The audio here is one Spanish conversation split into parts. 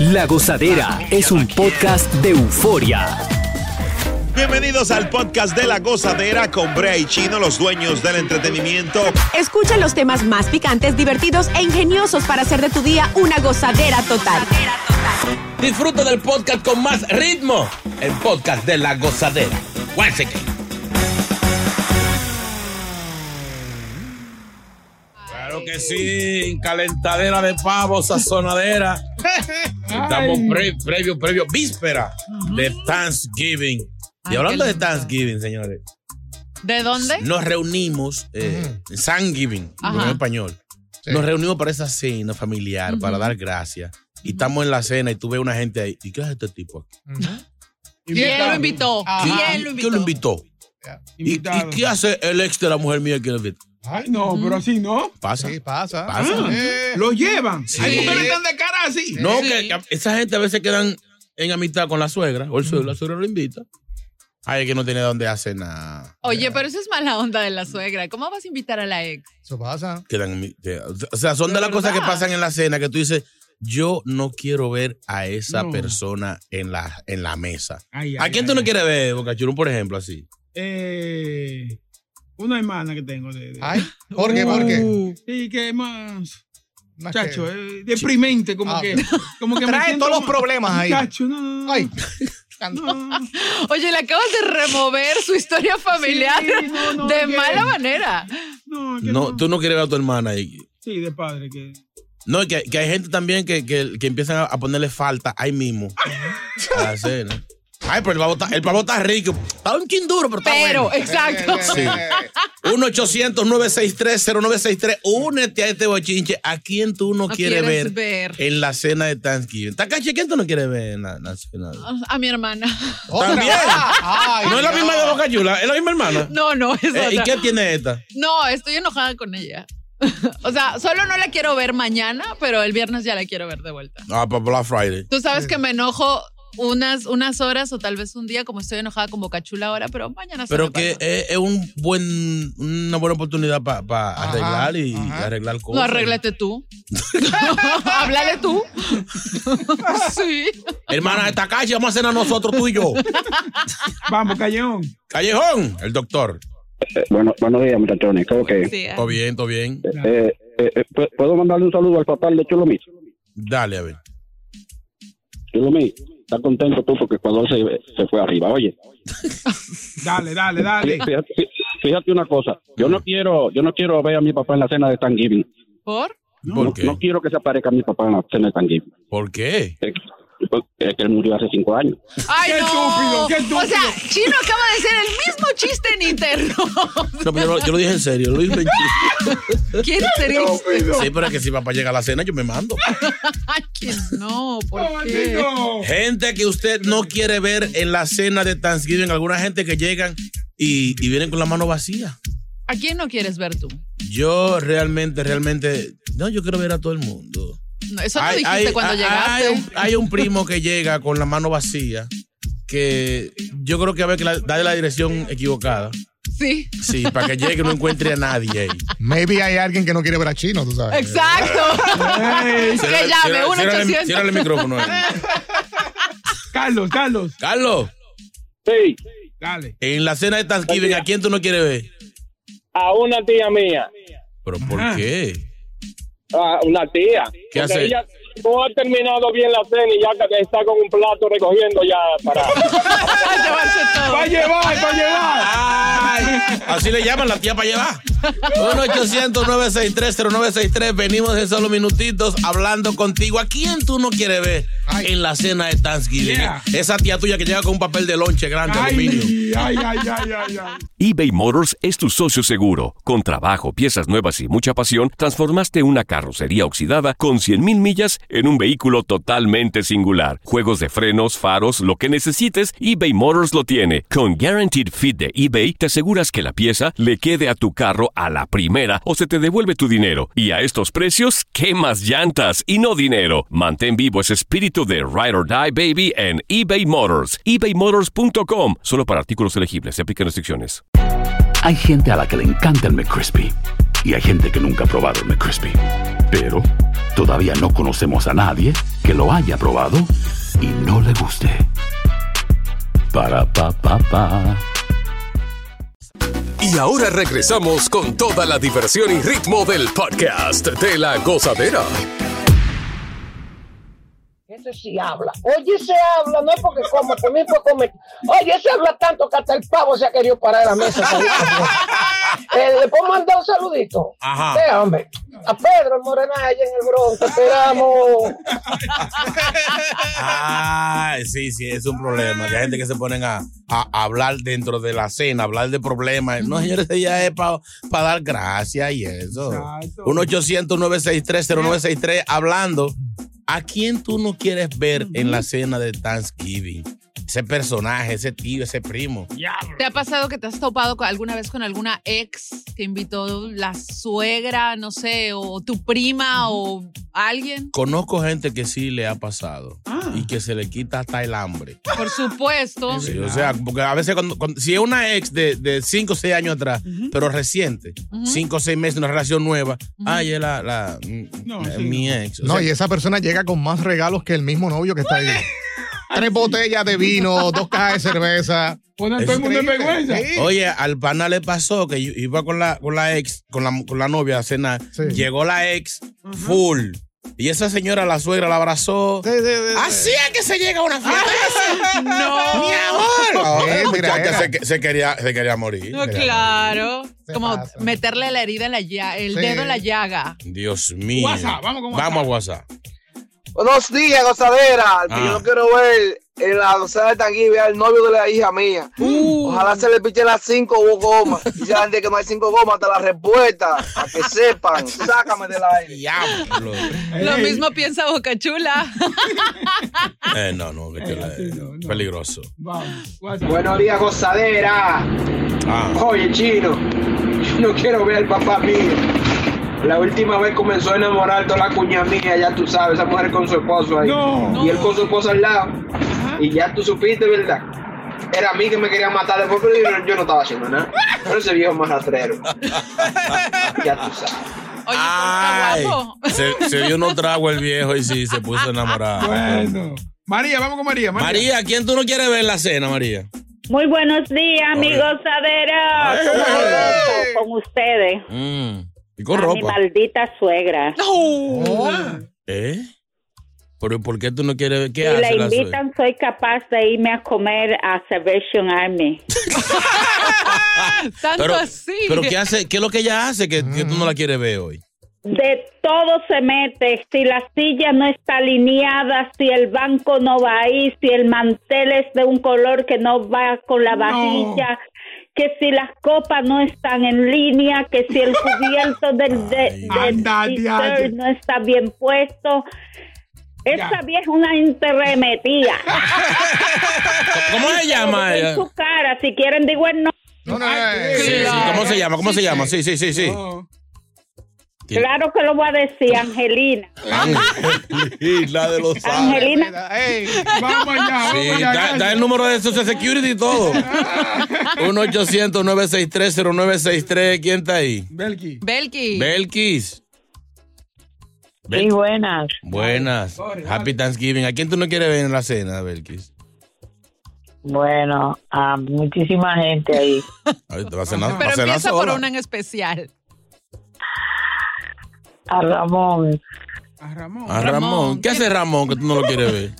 La Gozadera es un podcast de euforia. Bienvenidos al podcast de La Gozadera con Brea y Chino, los dueños del entretenimiento. Escucha los temas más picantes, divertidos e ingeniosos para hacer de tu día una gozadera total. Disfruta del podcast con más ritmo. El podcast de La Gozadera. Once again. Claro que sí, calentadera de pavo, sazonadera. Estamos pre- previo, previo, víspera de Thanksgiving. Y hablando de. Thanksgiving, señores, ¿De dónde? nos reunimos, eh, Thanksgiving, Ajá. en español. Nos reunimos para esa cena familiar, para dar gracias. Y estamos en la cena y tú ves una gente ahí. ¿Y qué es este tipo aquí? ¿Quién lo invitó? ¿Quién, ¿Quién lo quién lo invitó? ¿Y, y qué hace el ex de la mujer mía que lo invitó? Ay, no, pero así no. Pasa. Sí, pasa. Pasa. Ah, lo llevan. Sí. Hay mujeres que están de cara así. No, Sí. que, que esa gente a veces quedan en amistad con la suegra, o el suegro, la suegra lo invita. Ay, que no tiene dónde hacer nada. Oye, pero eso es mala onda de la suegra. ¿Cómo vas a invitar a la ex? Eso pasa. Quedan, o sea, son de, De las cosas que pasan en la cena que tú dices, yo no quiero ver a esa No. persona en la, en la mesa. Ay, ¿A ay, quién ay, tú no ay. quieres ver, Bocachurón, por ejemplo, así? Eh, una hermana que tengo. De, de- Ay, ¿por qué? ¿Por qué? Uh, Sí, que es más. Más Chacho, que- eh, deprimente, como Ah. que. Como que Trae todos los problemas ahí. Chacho, no. Ay. No. Oye, le acabas de remover su historia familiar Sí, no, no, de que- mala manera. No, que No, no. tú no quieres ver a tu hermana ahí. Sí, de padre. Que... No, que, que hay gente también que, que, que empiezan a, a ponerle falta ahí mismo a la cena. Ay, pero el pavo está, el pavo está rico. Está un chin duro, pero está Pero, bueno. exacto. Sí. 1-800-963-0963. Únete a este bochinche. ¿A quién tú no, No quieres quieres ver, ver. en la cena de Thanksgiving? Takachi, ¿quién tú no quieres ver en la, la cena? A mi hermana. También. Ay, no es la misma de. Boca Chula, es la misma hermana. No, no, es Eh, ¿Y qué tiene esta? No, estoy enojada con ella. o sea, solo no la quiero ver mañana, pero el viernes ya la quiero ver de vuelta. Ah, para Black Friday. Tú sabes que me enojo unas, unas horas o tal vez un día, como estoy enojada con Bocachula ahora, pero mañana se Pero me que pasa. es, es un buen, una buena oportunidad para Ajá, arreglar y ajá. arreglar cosas. No, arréglate tú. Háblale tú. sí. Hermana de Takachi, vamos a cenar nosotros, tú y yo. Vamos, callejón. Callejón, el doctor. Bueno, buenos días, muchachones. ¿Cómo que? Sí, Todo bien, todo bien. Eh, eh, eh, ¿pu- ¿Puedo mandarle un saludo al papá de Chulomí? Dale, a ver. Chulomí, está contento tú porque Ecuador se, se fue arriba. Oye, Dale, dale, dale. fíjate, fíjate una cosa. Yo no quiero yo no quiero ver a mi papá en la cena de Thanksgiving. ¿Por? ¿Por no, qué? no quiero que se aparezca mi papá en la cena de Thanksgiving. ¿Por qué? Es que él murió hace cinco años. Ay, Qué no. estúpido, qué estúpido. O sea, Chino acaba de decir el mismo chiste en interno. No, pero yo, lo, yo lo dije en serio, lo dije en chiste. ¿Quieres ser ex- Sí, pero es que si papá llega a la cena, yo me mando. Ay, que no, ¿por qué? Maldito. Gente que usted no quiere ver en la cena de Thanksgiving, alguna gente que llegan y, y vienen con la mano vacía. ¿A quién no quieres ver tú? Yo realmente, realmente, no, yo quiero ver a todo el mundo. Eso no dijiste cuando llegaste. Hay un, hay un primo que llega con la mano vacía que yo creo que a ver que la, da la dirección equivocada. Sí. Sí, para que llegue y no encuentre a nadie ahí. Maybe hay alguien que no quiere ver a Chino, tú sabes. Exacto. Ey. que llame, 1 Ciérrale, 800 ciérrale el micrófono. ahí. Carlos, Carlos. Carlos, Sí, Dale. en la cena de Thanksgiving, ¿a quién tú no quieres ver? a una tía mía. ¿Pero por Ajá. qué? A una tía. ¿Qué hace? Ella no ha terminado bien la cena y ya que está con un plato recogiendo ya para. Va a llevar, va a llevar. Ay, así le llaman la tía para llevar. 1-800-963-0963. Venimos en solo minutitos hablando contigo. ¿A quién tú no quieres ver Ay. en la cena de Thanksgiving? Yeah. Esa tía tuya que llega con un papel de lonche grande, aluminio. Ay, ay, ay, ay, ay, ay. eBay Motors es tu socio seguro. Con trabajo, piezas nuevas y mucha pasión, transformaste una carrocería oxidada con 100.000 millas en un vehículo totalmente singular. Juegos de frenos, faros, lo que necesites, eBay Motors lo tiene. Con Guaranteed Fit de eBay, te aseguras que la pieza le quede a tu carro a la primera o se te devuelve tu dinero. Y a estos precios, ¿qué más llantas y no dinero? Mantén vivo ese espíritu de Ride or Die Baby en eBay Motors. ebaymotors.com. Solo para artículos elegibles. Se aplican restricciones. Hay gente a la que le encanta el McCrispy y hay gente que nunca ha probado el McCrispy. Pero todavía no conocemos a nadie que lo haya probado y no le guste. Para pa pa pa. Y ahora regresamos con toda la diversión y ritmo del podcast de la gozadera. Ese sí habla. Oye, se habla, no es porque come, también fue comer. Oye, se habla tanto que hasta el pavo se ha querido parar de la mesa. eh, ¿Le puedo mandar un saludito? Ajá. Sí, hombre. A Pedro el Morenaje allá en el Bronx. Te esperamos. Ay, sí, sí, es un problema. Que hay gente que se ponen a, a hablar dentro de la cena, hablar de problemas. No, señores, ella es para dar gracias y eso. Exacto. 1-800-963-0963, hablando. ¿A quién tú no quieres ver en la cena de Thanksgiving? Ese personaje, ese tío, ese primo. ¿Te ha pasado que te has topado con- alguna vez con alguna ex que invitó la suegra, no sé, o tu prima o alguien? Conozco gente que sí le ha pasado Ah. y que se le quita hasta el hambre. Por supuesto. Sí, o sea, porque a veces cuando, cuando- si es una ex de 5 o 6 años atrás, pero reciente, 5 o 6 meses, una relación nueva, ay, es la, la- No, la- sí, mi ex. O No, sea, y esa persona llega con más regalos que el mismo novio que está ahí. Tres botellas de vino, dos cajas de cerveza. Ponen todo el mundo en vergüenza. Sí. Oye, al pana le pasó que iba con la, con la ex, con la, con la novia a cenar. Sí. Llegó la ex full. Y esa señora, la suegra, la abrazó. Sí, sí, sí, sí. Así es que se llega a una fiesta. No. ¡Mi amor! Muchacha, era. se, se quería, se quería morir. No, claro. Se Como pasa. meterle la herida en la llaga, el Sí. dedo en la llaga. Dios mío. WhatsApp, vamos con Vamos a WhatsApp. Buenos días, gozadera. que yo no quiero ver en la gozadera de Tanguibia al novio de la hija mía. Ojalá se le pichen las cinco gomas. Dice la gente que no hay cinco gomas, hasta la respuesta. Para que sepan. Sácame del aire. Diablo. Lo mismo piensa Boca Chula. Eh, no, no, que chula, no, no. peligroso. Vamos. Buenos días, gozadera. Ah, Oye, chino, yo no quiero ver al papá mío. La última vez comenzó a enamorar toda la cuña mía, ya tú sabes, esa mujer con su esposo ahí. No. Y él con su esposo al lado. Y ya tú supiste, ¿verdad? Era a mí que me quería matar después, pero yo, yo no estaba haciendo nada. Pero ese viejo más rastrero. ya tú sabes. Oye, Ay, está guapo. se, se dio unos tragos el viejo y sí, se puso enamorado. Bueno. María, vamos con María. María. María, ¿quién tú no quieres ver en la cena, María? Muy buenos días. ¿Cómo gozo con ustedes? Mm, Y con A mi ropa. maldita suegra. ¿Eh? ¿Pero por qué tú no quieres ver? ¿Qué Si hace la invitan, soy capaz de irme a comer a Salvation Army. Tanto Pero, así. pero ¿qué hace? ¿Qué es lo que ella hace que, que tú no la quieres ver hoy? De todo se mete. Si la silla no está alineada, si el banco no va ahí, si el mantel es de un color que no va con la vajilla. Que si las copas no están en línea, que si el cubierto del, de, del Anda, no está bien puesto. Esa Ya. vieja es una interremetida. ¿Cómo se llama en ella? su cara, si quieren digo el nombre. No, no, Ay, Sí, sí, ¿Cómo se llama? ¿Cómo se llama? Sí, sí, sí, sí. No. Claro que lo voy a decir, Angelina. la de los Angelina. Vamos allá, Sí, vamos allá. da, da el número de Social Security y todo. 1-800-963-0963. ¿Quién está ahí? Belki. Belki. Belkis. Sí, buenas. Buenas. Happy Thanksgiving. ¿A quién tú no quieres ver en la cena, Belkis? Bueno, a muchísima gente ahí. Ay, te va a cenar, va a Pero cenar empieza por sola. una en especial. A Ramón. A Ramón. A Ramón. ¿Qué hace Ramón que tú no lo quieres ver?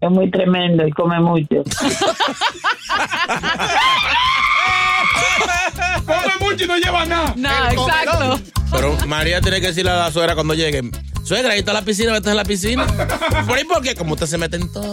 Es muy tremendo y come mucho. Come mucho y no lleva nada. No, exacto. Pero María tiene que decirle a la suegra cuando llegue, suegra, ahí está la piscina, vete a la piscina. ¿Por ahí por qué? Como usted se mete en todo.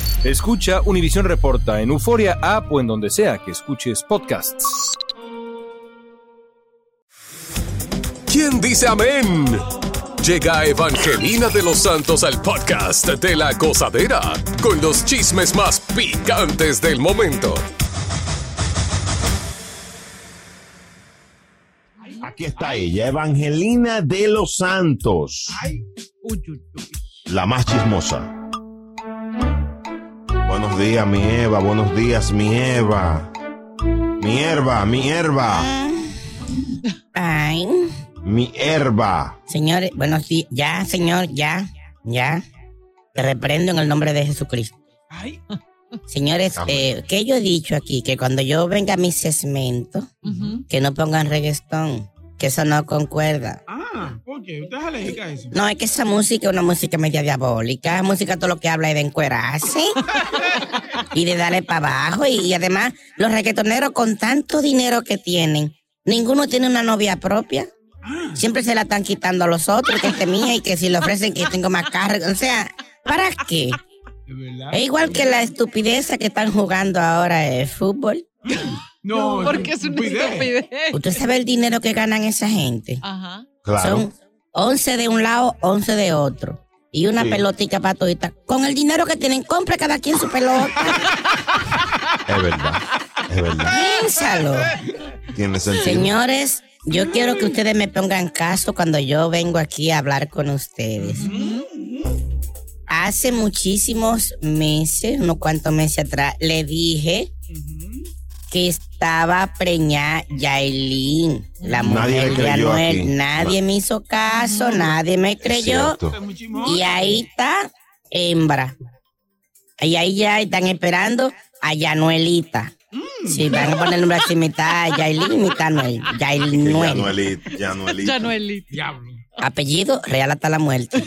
Escucha Univisión Reporta en Euforia App o en donde sea que escuches podcasts. ¿Quién dice amén? Llega Evangelina de los Santos al podcast de la gozadera con los chismes más picantes del momento. Aquí está ella, Evangelina de los Santos. La más chismosa. Buenos días, mi Eva. Buenos días, mi Eva. Mi herba, mi herba. Ay. Mi herba. Señores, buenos días. Ya, señor, ya, ya. Te reprendo en el nombre de Jesucristo. Señores, eh, ¿qué yo he dicho aquí? Que cuando yo venga a mi segmento, que no pongan reggaetón, que eso no concuerda. Ah, ¿por qué? ¿Usted es alérgica a eso? No, es que esa música es una música media diabólica. Esa música todo lo que habla es de encuerarse y de darle para abajo. Y, y además, los reggaetoneros con tanto dinero que tienen, ninguno tiene una novia propia. Siempre se la están quitando a los otros, que es mía, y que si le ofrecen que tengo más carro. O sea, ¿para qué? Es igual que la estupidez que están jugando ahora el fútbol. No, porque es una estupidez. ¿Usted sabe el dinero que ganan esa gente? Ajá. Son 11 de un lado, 11 de otro. Y una Sí. pelotica para todita. Con el dinero que tienen, compre cada quien su pelota. Es verdad. Es verdad. Piénsalo. Tiene sentido. Señores, yo quiero que ustedes me pongan caso cuando yo vengo aquí a hablar con ustedes. Hace muchísimos meses, unos cuantos meses atrás, le dije que estaba preñada Yailin, la Nadie mujer de creyó Anuel. aquí. Nadie me hizo caso, nadie me creyó. Y ahí está hembra. Y ahí ya están esperando a Yanuelita. Sí, van a poner el nombre así, mitad Yailin, mitad Noel. Yainuel. Yanuelita. Yanuelita. Apellido real hasta la muerte.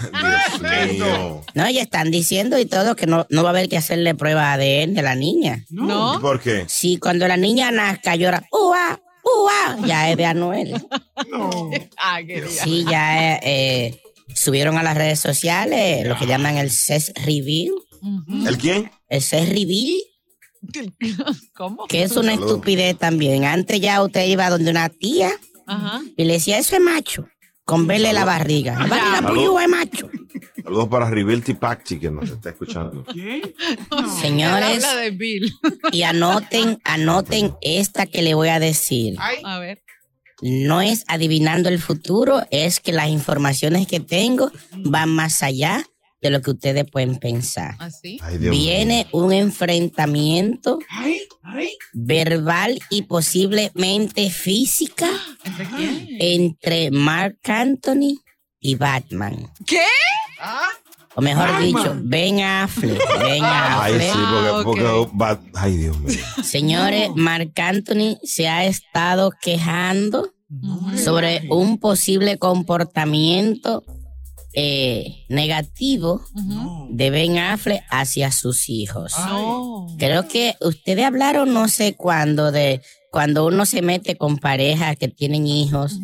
Dios mío. No, ya están diciendo y todo que no, no va a haber que hacerle prueba de ADN de la niña. ¿Y por qué? Sí, cuando la niña nazca llora, ¡Ua! ¡Ua! Ya es de Anuel. Ah, qué. Sí, ya eh, eh, subieron a las redes sociales lo que llaman el CES Review. ¿El quién? El CES Review. ¿Cómo? Que es una Salud. estupidez también. Antes ya usted iba donde una tía Ajá. y le decía, eso es macho. Con verle la barriga. La barriga Salud. puyú es macho. Saludos para Rivilti Pachi que nos está escuchando. Señores, Habla de Bill. y anoten, anoten esta que le voy a decir. A ver. No es adivinando el futuro, es que las informaciones que tengo van más allá de lo que ustedes pueden pensar. ¿Así? Ay, Dios Viene un enfrentamiento verbal y posiblemente física ¿Entre quién? entre Mark Anthony y Batman. ¿Qué? O mejor Batman. dicho, Ben Affleck. Ben Ay, Affleck. sí, porque, Ah, ay, Dios mío. Señores, Marc Anthony se ha estado quejando sobre un posible comportamiento eh, negativo de Ben Affleck hacia sus hijos. Creo que ustedes hablaron no sé cuándo de cuando uno se mete con parejas que tienen hijos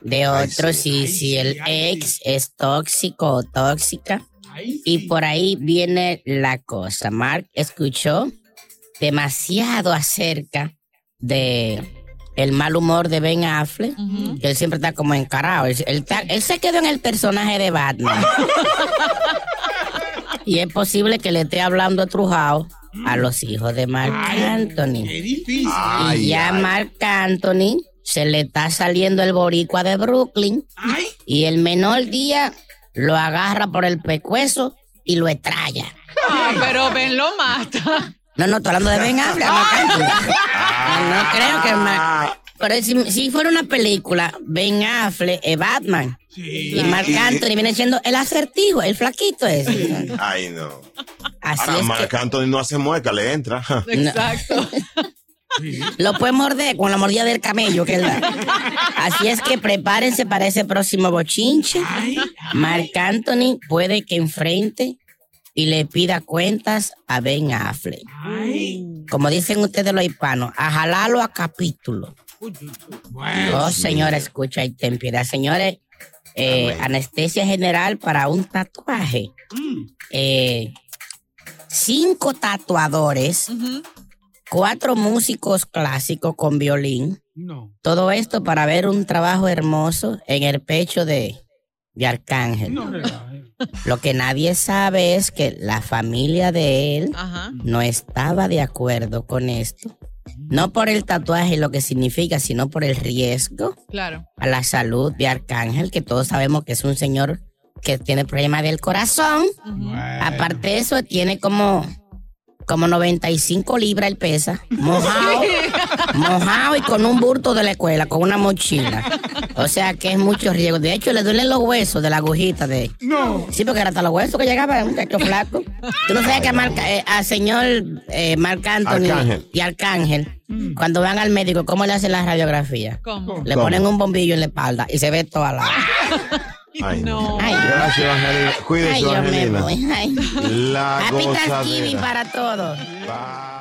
de otros y si el ex es tóxico o tóxica. Y por ahí viene la cosa. Mark escuchó demasiado acerca de el mal humor de Ben Affleck, que él siempre está como encarado. Él, él está- él se quedó en el personaje de Batman. y es posible que le esté hablando trujado a los hijos de Mark Anthony. y ya Mark Anthony se le está saliendo el boricua de Brooklyn. Y el menor día lo agarra por el pecuezo y lo estralla. Ah, pero Ben lo mata. No, no, estoy hablando de Ben Affleck. No, no creo que Marc- Pero si, si fuera una película, Ben Affleck es Batman. Y Marc Anthony viene siendo el acertijo, el flaquito ese. Ay, no. Así Ahora, es Marc Anthony no hace mueca, le entra. Exacto. Lo puede morder con la mordida del camello que él da. Así es que prepárense para ese próximo bochinche. Marc Anthony puede que enfrente y le pida cuentas a Ben Affleck. Como dicen ustedes los hispanos, a jalarlo a capítulo. Oh, señora, escucha y ten piedad. Señores, eh, anestesia general para un tatuaje. Eh, cinco tatuadores, cuatro músicos clásicos con violín. No. Todo esto para ver un trabajo hermoso en el pecho de, de Arcángel. No relaje. Lo que nadie sabe es que la familia de él Ajá. no estaba de acuerdo con esto. No por el tatuaje y lo que significa, sino por el riesgo Claro. a la salud de Arcángel, que todos sabemos que es un señor que tiene problemas del corazón. Aparte de eso, tiene como, como 95 libras el pesa, mojado, mojado y con un burto de la escuela, con una mochila. O sea que es mucho riesgo. De hecho, le duelen los huesos de la agujita de. No. Sí, porque era hasta los huesos que llegaba el muchacho flaco. Tú no sabes que eh, al señor eh, Marc Anthony Arcángel. y Arcángel, cuando van al médico, ¿cómo le hacen la radiografía? ¿Cómo? Le ¿Cómo? ponen un bombillo en la espalda y se ve toda la. Ay, No. Ay, Gracias, Evangelina. Cuídese, Ay, yo me Evangelina. voy. Ay. La Happy Thanksgiving para todos.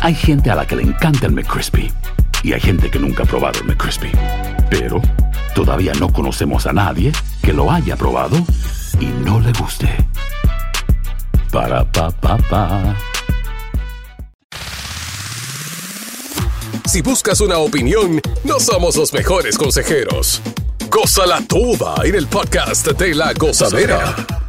Hay gente a la que le encanta el McCrispy y hay gente que nunca ha probado el McCrispy. Pero todavía no conocemos a nadie que lo haya probado y no le guste. Para pa pa pa. Si buscas una opinión, no somos los mejores consejeros. Cosa la tuba en el podcast de la gozadera.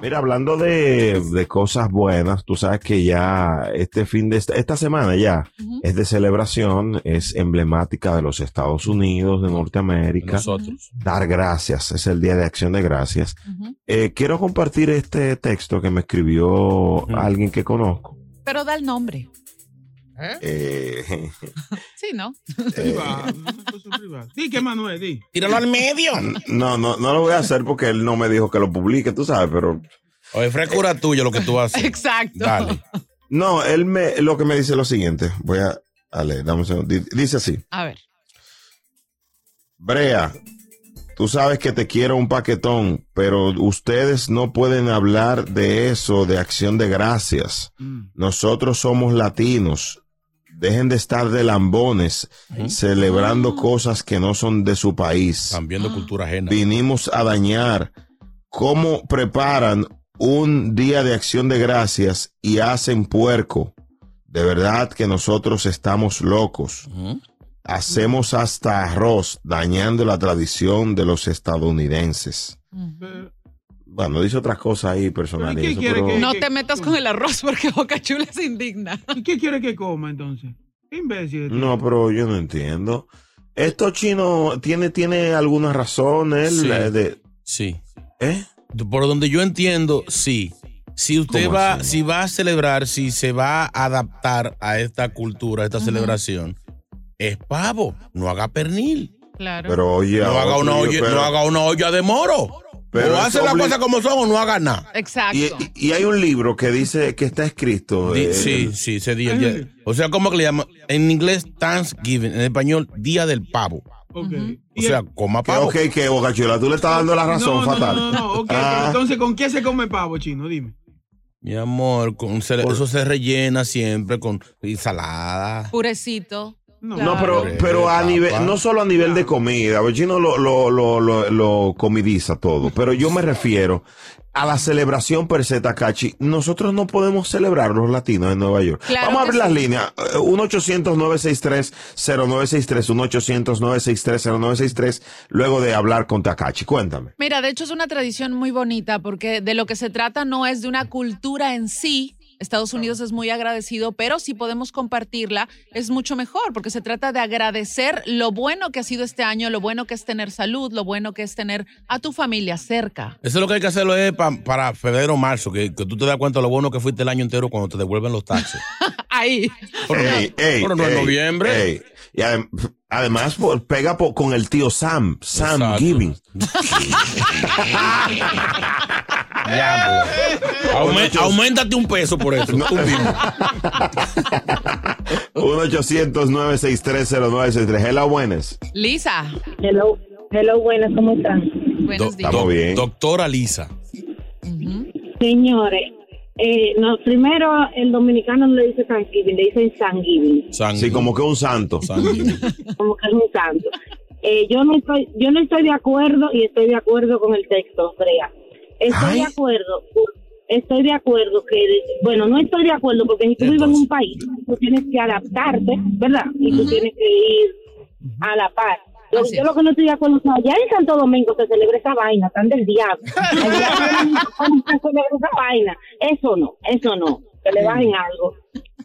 Mira, hablando de, de cosas buenas, tú sabes que ya este fin de esta, esta semana ya es de celebración, es emblemática de los Estados Unidos, de Norteamérica. Nosotros. Dar gracias, es el Día de Acción de Gracias. Eh, quiero compartir este texto que me escribió alguien que conozco. Pero da el nombre. Eh, Sí, ¿no? Privado, una cosa privada. Di que Manuel, di. Tíralo al medio. no, no, no lo voy a hacer porque él no me dijo que lo publique, tú sabes, pero Oye, frescura tuya lo que tú haces. Exacto. Dale. no, él me, lo que me dice es lo siguiente. Voy a, a leer, dame un segundo. Di- Dice así. A ver. Brea, tú sabes que te quiero un paquetón, pero ustedes no pueden hablar de eso, de acción de gracias. Nosotros somos latinos. Dejen de estar de lambones celebrando cosas que no son de su país. Cambiando cultura ajena. Vinimos a dañar. ¿Cómo preparan un día de acción de gracias y hacen puerco? De verdad que nosotros estamos locos. Hacemos hasta arroz, dañando la tradición de los estadounidenses. Bueno, dice otras cosas ahí personales. ¿Pero y qué quiere que- No te metas con el arroz porque Boca Chula se indigna. ¿Y qué quiere que coma entonces? ¿Qué imbécil. este? No, pero yo no entiendo. Esto chino tiene, tiene alguna razón, él, Sí. eh, de, Sí. ¿eh? Por donde yo entiendo, sí. Si usted ¿Cómo va, así? si va a celebrar, si se va a adaptar a esta cultura, a esta celebración, es pavo, no haga pernil. Claro. Pero oye, No haga, una olla, pero- no haga una olla de moro. Pero o hace las cosas como son o no haga nada. Exacto. Y, y hay un libro que dice que está escrito. Di- eh, sí, sí, ese día. o sea, ¿cómo que le llaman? En inglés, Thanksgiving. En español, Día del Pavo. Ok. O sea, coma pavo. ok, que Bocachula, tú le estás dando la razón no, no, fatal. No, no, no, ok. Ah. Entonces, ¿con qué se come pavo, chino? Dime. Mi amor, con, se- eso se rellena siempre con ensalada. Purecito. No, pero, Claro. pero a Papa. nivel, no solo a nivel de comida, Chino lo, lo, lo, lo, lo comidiza todo, pero yo me refiero a la celebración per se, Takachi. Nosotros no podemos celebrar los latinos en Nueva York. Claro Vamos a abrir las sí. líneas. Eh, 1-800-963-0963, 1-800-963-0963, luego de hablar con Takachi. Cuéntame. Mira, de hecho es una tradición muy bonita porque de lo que se trata no es de una cultura en sí. Estados Unidos es muy agradecido, pero si podemos compartirla es mucho mejor porque se trata de agradecer lo bueno que ha sido este año, lo bueno que es tener salud, lo bueno que es tener a tu familia cerca. Eso es lo que hay que hacerlo es pa- para febrero o marzo, que, que tú te das cuenta de lo bueno que fuiste el año entero cuando te devuelven los taxes. Ahí. Pero no- Ey, pero no en noviembre. ey. Y adem- además por- pega con el tío Sam, Sam Exacto. Giving. Aume- auméntate un peso por eso. mismo. 1-800-963-0963. Hello, buenas. Lisa. Hello, hello, buenas, ¿cómo están? Buenos días. Estamos bien. Doctora Lisa. Señores, eh, no, primero el dominicano no le dice Thanksgiving, le dicen Thanksgiving, Sí, como que un santo. como que es un santo. Eh, yo no estoy, yo no estoy de acuerdo y estoy de acuerdo con el texto, Andrea. Estoy de acuerdo, estoy de acuerdo que, bueno, no estoy de acuerdo porque si tú vives en un país, tú tienes que adaptarte, ¿verdad? Y tú tienes que ir a la par. Yo, yo lo que no estoy de acuerdo allá en Santo Domingo se celebra esa vaina, tan del diablo. Allá se celebra esa vaina. Eso no, eso no. Que le bajen algo.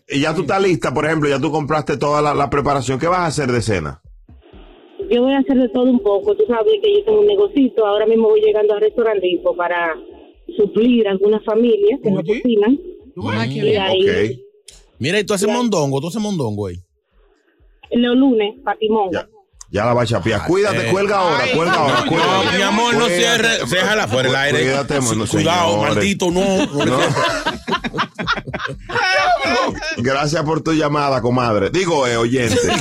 Y ya tú estás lista, por ejemplo, ya tú compraste toda la, la preparación. ¿Qué vas a hacer de cena? Yo voy a hacer de todo un poco. Tú sabes que yo tengo un negocito. Ahora mismo voy llegando al restaurantito para suplir a algunas familias que no cocinan. Y ahí, Mira, y tú haces mondongo, tú haces mondongo ahí. los lunes, patimonga. Ya la va a chapear. Cuídate, eh. cuelga ahora, cuelga ahora. cuelga. No, mi amor, no Cuídate. cierre, déjala fuera el aire. Cuídate, mano, Cuidado, señores. maldito, no. no No. Gracias por tu llamada, comadre. Digo, eh, oyente.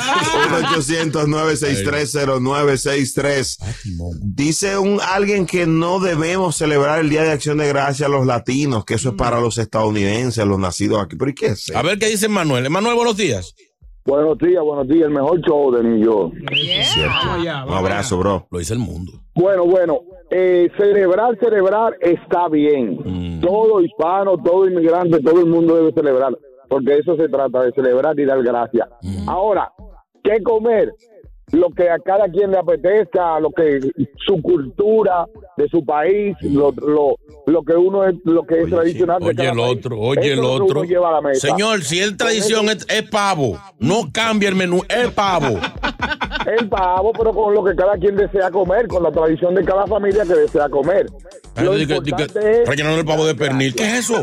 1-800-963-0963. Dice un alguien que no debemos celebrar el Día de Acción de Gracias a los latinos, que eso es para los estadounidenses, los nacidos aquí. ¿Pero y qué es? A ver qué dice Manuel. Manuel, buenos días. Buenos días, buenos días. El mejor show de New York. Un abrazo, bro. Lo dice el mundo. Bueno, bueno, eh, celebrar, celebrar está bien. Todo hispano, todo inmigrante, todo el mundo debe celebrar, porque eso se trata de celebrar y dar gracias. Ahora, ¿qué comer? Lo que a cada quien le apetezca, lo que su cultura de su país, lo, lo, lo que uno es, lo que es tradicional. de Oye cada el país. otro, oye Eso el otro. uno lleva a la mesa. Señor, si es tradición, es, es pavo. No cambie el menú, es pavo. el pavo, pero con lo que cada quien desea comer, con la tradición de cada familia que desea comer. Lo es- rellenando el pavo de pernil. ¿Qué es eso?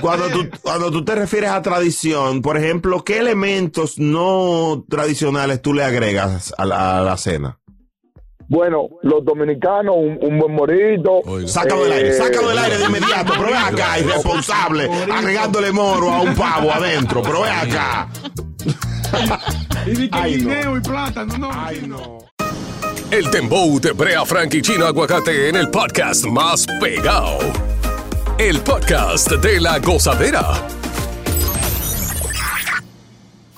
Cuando tú, cuando tú te refieres a tradición, por ejemplo, ¿qué elementos no tradicionales tú le agregas a la, a la cena? Bueno, los dominicanos, un, un buen morito. Sácalo del aire, sácalo del aire de inmediato, pero ve acá, irresponsable, agregándole moro a un pavo adentro, pero ve acá. Ay, no. y plátano, no. Ay, no. El Dembow de Brea Frank y Chino Aguacate en el podcast más pegado. El podcast de la gozadera.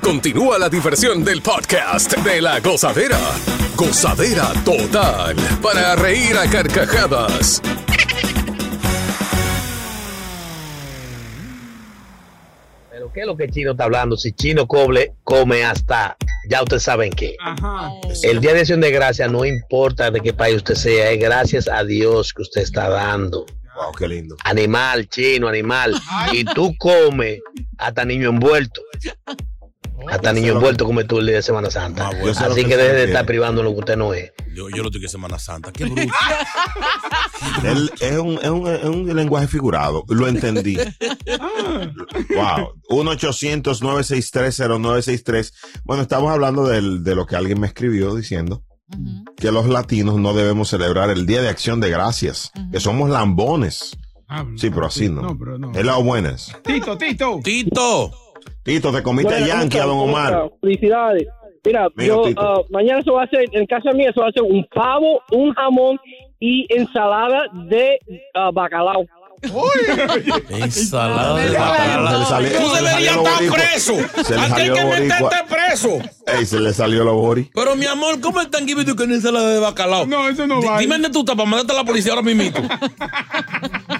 Continúa la diversión del podcast de la gozadera. Gozadera total para reír a carcajadas. Pero qué es lo que Chino está hablando, si Chino Coble come hasta, ya ustedes saben qué. Ajá. El día de acción de gracia no importa de qué país usted sea, es gracias a Dios que usted está dando. Wow, qué lindo. Animal, chino, animal. Y tú comes hasta niño envuelto. Hasta niño envuelto come tú el día de Semana Santa. sé lo Así que que deje de estar privando lo que usted no es. Yo, yo lo estoy que Semana Santa. Qué bruto. Él- es, un, es, un, es un lenguaje figurado. Lo entendí. Wow. 1-800-963-0963. Bueno, estamos hablando del- de lo que alguien me escribió diciendo que los latinos no debemos celebrar el Día de Acción de Gracias, que somos lambones. Sí, pero así no. No, pero no. Hello, buenas. Tito, Tito. Tito. Tito, te comiste Bueno, Yankee a don ¿cómo Omar. Felicidades. Mira, Mira, yo ah, mañana se va a hacer, en casa mía se va a hacer un pavo, un jamón y ensalada de ah, bacalao. Ensalada de salió- Tú se le deberías estar preso. Se le Aquí hay que meterte preso. Ey, se le salió la bori. Pero mi amor, ¿cómo es tan tú con ensalada de bacalao? No, eso no vale. Dime dónde tú estás para mandarte a la policía ahora mismo.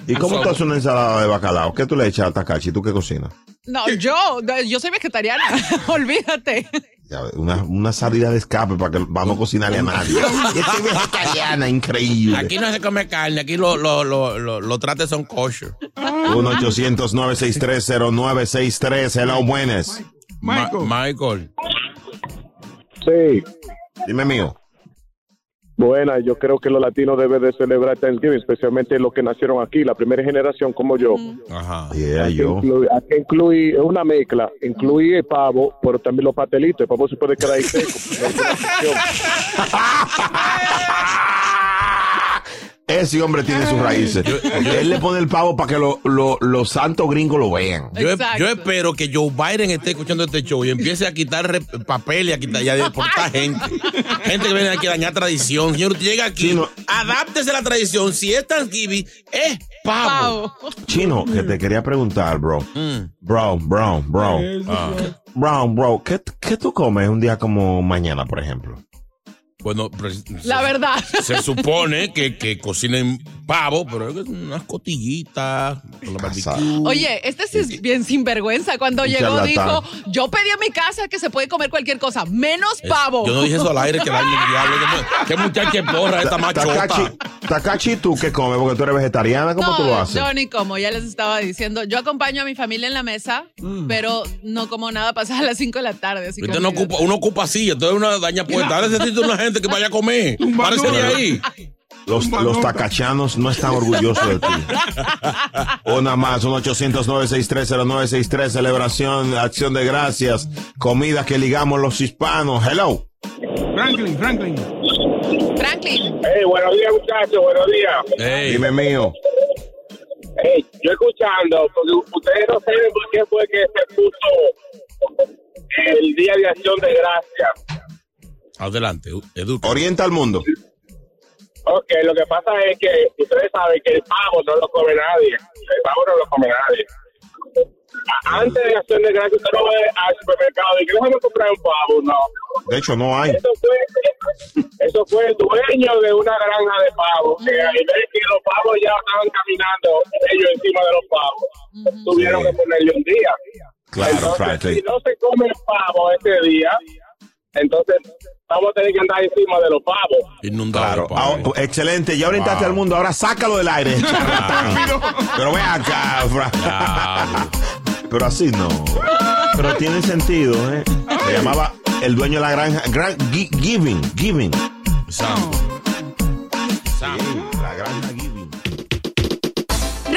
¿Y cómo tú haces una ensalada de bacalao? ¿Qué tú le echas a Takachi? ¿Tú qué cocinas? No, yo, yo soy vegetariana. Olvídate. Una, una salida de escape para que vamos a cocinarle a nadie. Yo soy vegetariana, increíble. Aquí no se come carne, aquí los lo, lo, lo, los trates son kosher. 1-800-963-0963. Hello, buenas. Michael. Michael. Sí. Dime mío. Buena, yo creo que los latinos deben de celebrar Thanksgiving, especialmente los que nacieron aquí, la primera generación como yo. Ajá. Yeah, yo. Hay que incluir, es una mezcla, incluye el pavo, pero también los pastelitos, el pavo se puede quedar ahí seco. Ese hombre tiene sus raíces. Él le pone el pavo para que lo- lo- los santos gringos lo vean. Yo, yo espero que Joe Biden esté escuchando este show y empiece a quitar papel y a quitar y a deportar gente. Gente que viene aquí a dañar tradición. Señor, usted llega aquí, adáptese a la tradición. Si es Thanksgiving, es pavo. Chino, que te quería preguntar, bro. Bro, bro, bro. Ah. Bro, bro, ¿qué, ¿qué tú comes un día como mañana, por ejemplo? Bueno, pues, La verdad. se supone que, que cocinen pavo, pero es unas cotillitas con la barbecue. Oye, este sí es bien sinvergüenza. Cuando llegó dijo, yo pedí a mi casa que se puede comer cualquier cosa, menos pavo. Yo no dije eso al aire, que el aire del diablo. ¿Qué, qué muchacha porra esta machota? Takachi, Takachi, ¿tú qué comes? Porque tú eres vegetariana, ¿cómo no, tú lo haces? yo ni como, ya les estaba diciendo. Yo acompaño a mi familia en la mesa, Mm. pero no como nada pasada a las 5 de la tarde. Así que Usted no ocupa, uno ocupa silla, entonces una daña puesta. Ahora necesita una gente que vaya a comer. Parece de ahí. Los, los tacachanos no están orgullosos de ti. Una más, un 800-963-0963, celebración, acción de gracias, comida que ligamos los hispanos. Hello. Franklin, Franklin. Franklin. Hey, buenos días, muchachos, buenos días. Dime mío. Hey, yo escuchando, porque ustedes no saben por qué fue que se puso el Día de Acción de Gracias. Adelante, educa. Orienta al mundo. Ok, lo que pasa es que ustedes saben que el pavo no lo come nadie. El pavo no lo come nadie. Antes de Acción de Gracias, usted no va al supermercado y que déjame comprar un pavo, no. De hecho, no hay. Eso fue, eso fue el dueño de una granja de pavos, que al ver que los pavos ya estaban caminando ellos encima de los pavos, tuvieron que ponerle un día. Claro, Entonces, si no se come el pavo ese día, entonces vamos a tener que andar encima de los pavos. Inundado. Ah, oh, excelente, ya orientaste Wow. al mundo, ahora sácalo del aire. Pero ve acá, Fra- Pero así no. Pero tiene sentido, ¿eh? Se llamaba el dueño de la granja, gran, Gi- Giving, Giving.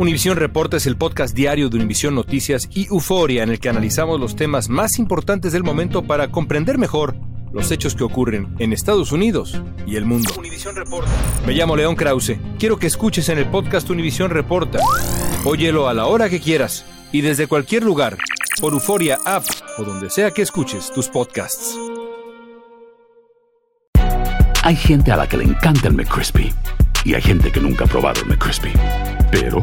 Univisión Reporta es el podcast diario de Univisión Noticias y Euforia en el que analizamos los temas más importantes del momento para comprender mejor los hechos que ocurren en Estados Unidos y el mundo. Me llamo León Krause. Quiero que escuches en el podcast Univisión Reporta. Óyelo a la hora que quieras y desde cualquier lugar por Euforia App o donde sea que escuches tus podcasts. Hay gente a la que le encanta el McCrispy y hay gente que nunca ha probado el McCrispy. Pero